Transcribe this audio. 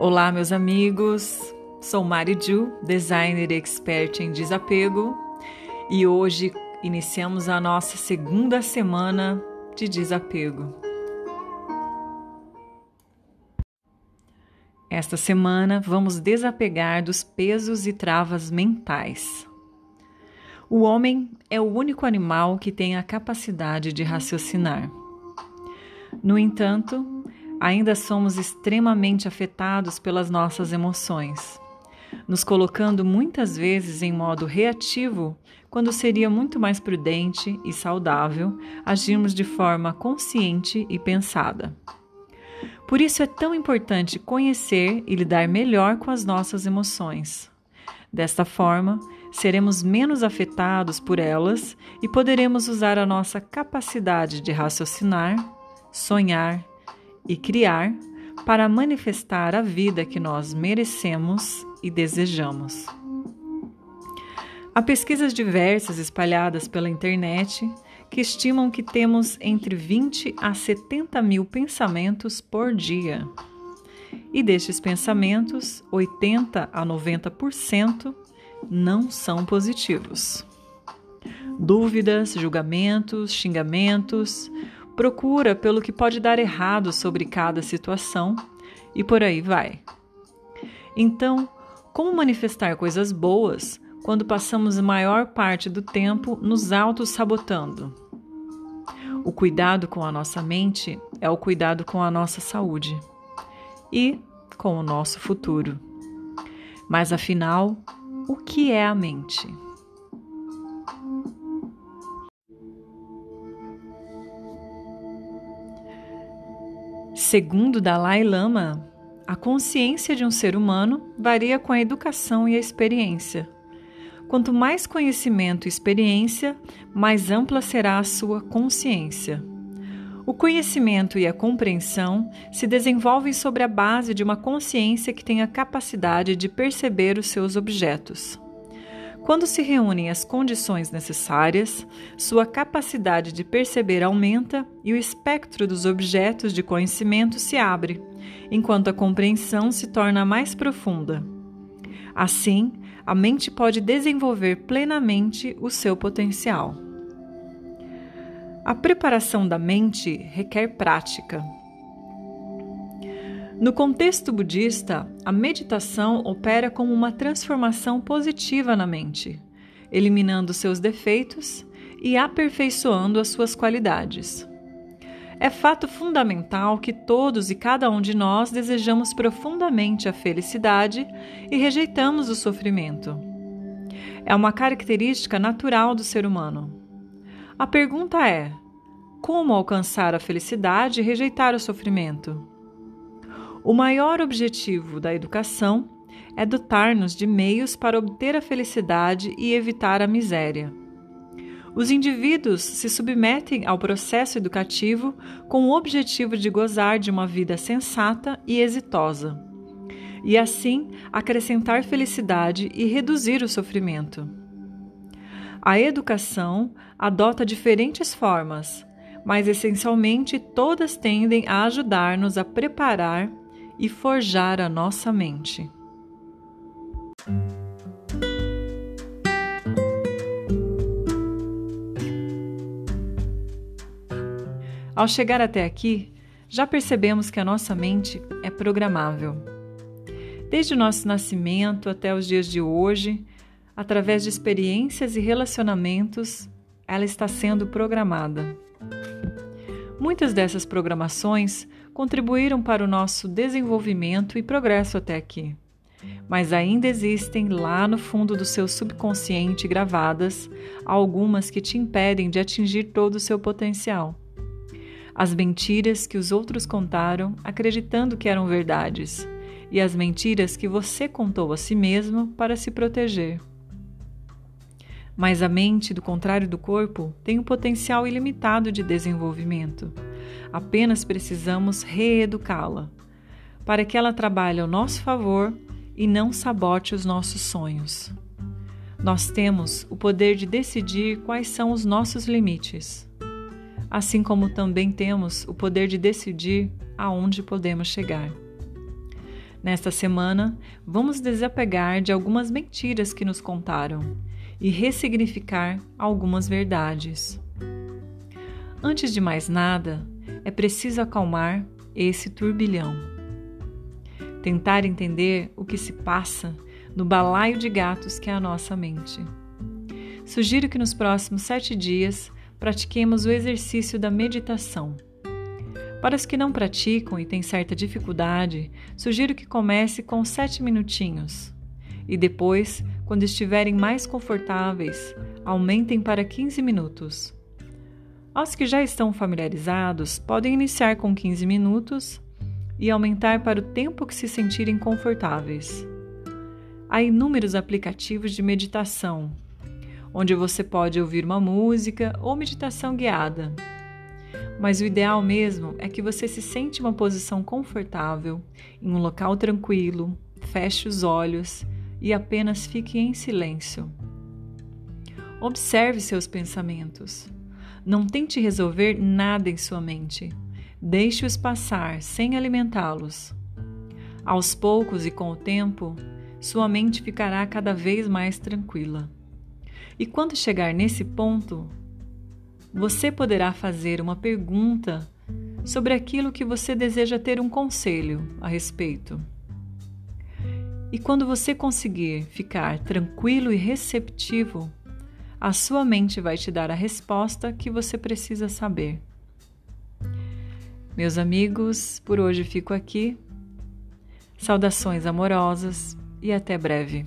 Olá, meus amigos. Sou Mari Ju, designer expert em desapego, e hoje iniciamos a nossa segunda semana de desapego. Esta semana vamos desapegar dos pesos e travas mentais. O homem é o único animal que tem a capacidade de raciocinar. No entanto, ainda somos extremamente afetados pelas nossas emoções, nos colocando muitas vezes em modo reativo, quando seria muito mais prudente e saudável agirmos de forma consciente e pensada. Por isso é tão importante conhecer e lidar melhor com as nossas emoções. Desta forma, seremos menos afetados por elas e poderemos usar a nossa capacidade de raciocinar, sonhar e criar para manifestar a vida que nós merecemos e desejamos. Há pesquisas diversas espalhadas pela internet que estimam que temos entre 20 a 70 mil pensamentos por dia. E destes pensamentos, 80 a 90% não são positivos. Dúvidas, julgamentos, xingamentos, procura pelo que pode dar errado sobre cada situação e por aí vai. Então, como manifestar coisas boas quando passamos a maior parte do tempo nos auto-sabotando? O cuidado com a nossa mente é o cuidado com a nossa saúde e com o nosso futuro. Mas afinal, o que é a mente? Segundo Dalai Lama, a consciência de um ser humano varia com a educação e a experiência. Quanto mais conhecimento e experiência, mais ampla será a sua consciência. O conhecimento e a compreensão se desenvolvem sobre a base de uma consciência que tem a capacidade de perceber os seus objetos. Quando se reúnem as condições necessárias, sua capacidade de perceber aumenta e o espectro dos objetos de conhecimento se abre, enquanto a compreensão se torna mais profunda. Assim, a mente pode desenvolver plenamente o seu potencial. A preparação da mente requer prática. No contexto budista, a meditação opera como uma transformação positiva na mente, eliminando seus defeitos e aperfeiçoando as suas qualidades. É fato fundamental que todos e cada um de nós desejamos profundamente a felicidade e rejeitamos o sofrimento. É uma característica natural do ser humano. A pergunta é: como alcançar a felicidade e rejeitar o sofrimento? O maior objetivo da educação é dotar-nos de meios para obter a felicidade e evitar a miséria. Os indivíduos se submetem ao processo educativo com o objetivo de gozar de uma vida sensata e exitosa, e assim acrescentar felicidade e reduzir o sofrimento. A educação adota diferentes formas, mas essencialmente todas tendem a ajudar-nos a preparar e forjar a nossa mente. Ao chegar até aqui, já percebemos que a nossa mente é programável. Desde o nosso nascimento até os dias de hoje, através de experiências e relacionamentos, ela está sendo programada. Muitas dessas programações contribuíram para o nosso desenvolvimento e progresso até aqui. Mas ainda existem lá no fundo do seu subconsciente gravadas algumas que te impedem de atingir todo o seu potencial. As mentiras que os outros contaram acreditando que eram verdades, e as mentiras que você contou a si mesmo para se proteger. Mas a mente, do contrário do corpo, tem um potencial ilimitado de desenvolvimento. Apenas precisamos reeducá-la, para que ela trabalhe ao nosso favor e não sabote os nossos sonhos. Nós temos o poder de decidir quais são os nossos limites, assim como também temos o poder de decidir aonde podemos chegar. Nesta semana, vamos desapegar de algumas mentiras que nos contaram e ressignificar algumas verdades. Antes de mais nada, é preciso acalmar esse turbilhão. Tentar entender o que se passa no balaio de gatos que é a nossa mente. Sugiro que nos próximos sete dias pratiquemos o exercício da meditação. Para os que não praticam e têm certa dificuldade, sugiro que comece com sete minutinhos e depois, quando estiverem mais confortáveis, aumentem para 15 minutos. Aos que já estão familiarizados, podem iniciar com 15 minutos e aumentar para o tempo que se sentirem confortáveis. Há inúmeros aplicativos de meditação, onde você pode ouvir uma música ou meditação guiada. Mas o ideal mesmo é que você se sente em uma posição confortável, em um local tranquilo, feche os olhos e apenas fique em silêncio. Observe seus pensamentos. Não tente resolver nada em sua mente. Deixe-os passar sem alimentá-los. Aos poucos e com o tempo, sua mente ficará cada vez mais tranquila. E quando chegar nesse ponto, você poderá fazer uma pergunta sobre aquilo que você deseja ter um conselho a respeito. E quando você conseguir ficar tranquilo e receptivo, a sua mente vai te dar a resposta que você precisa saber. Meus amigos, por hoje fico aqui. Saudações amorosas e até breve.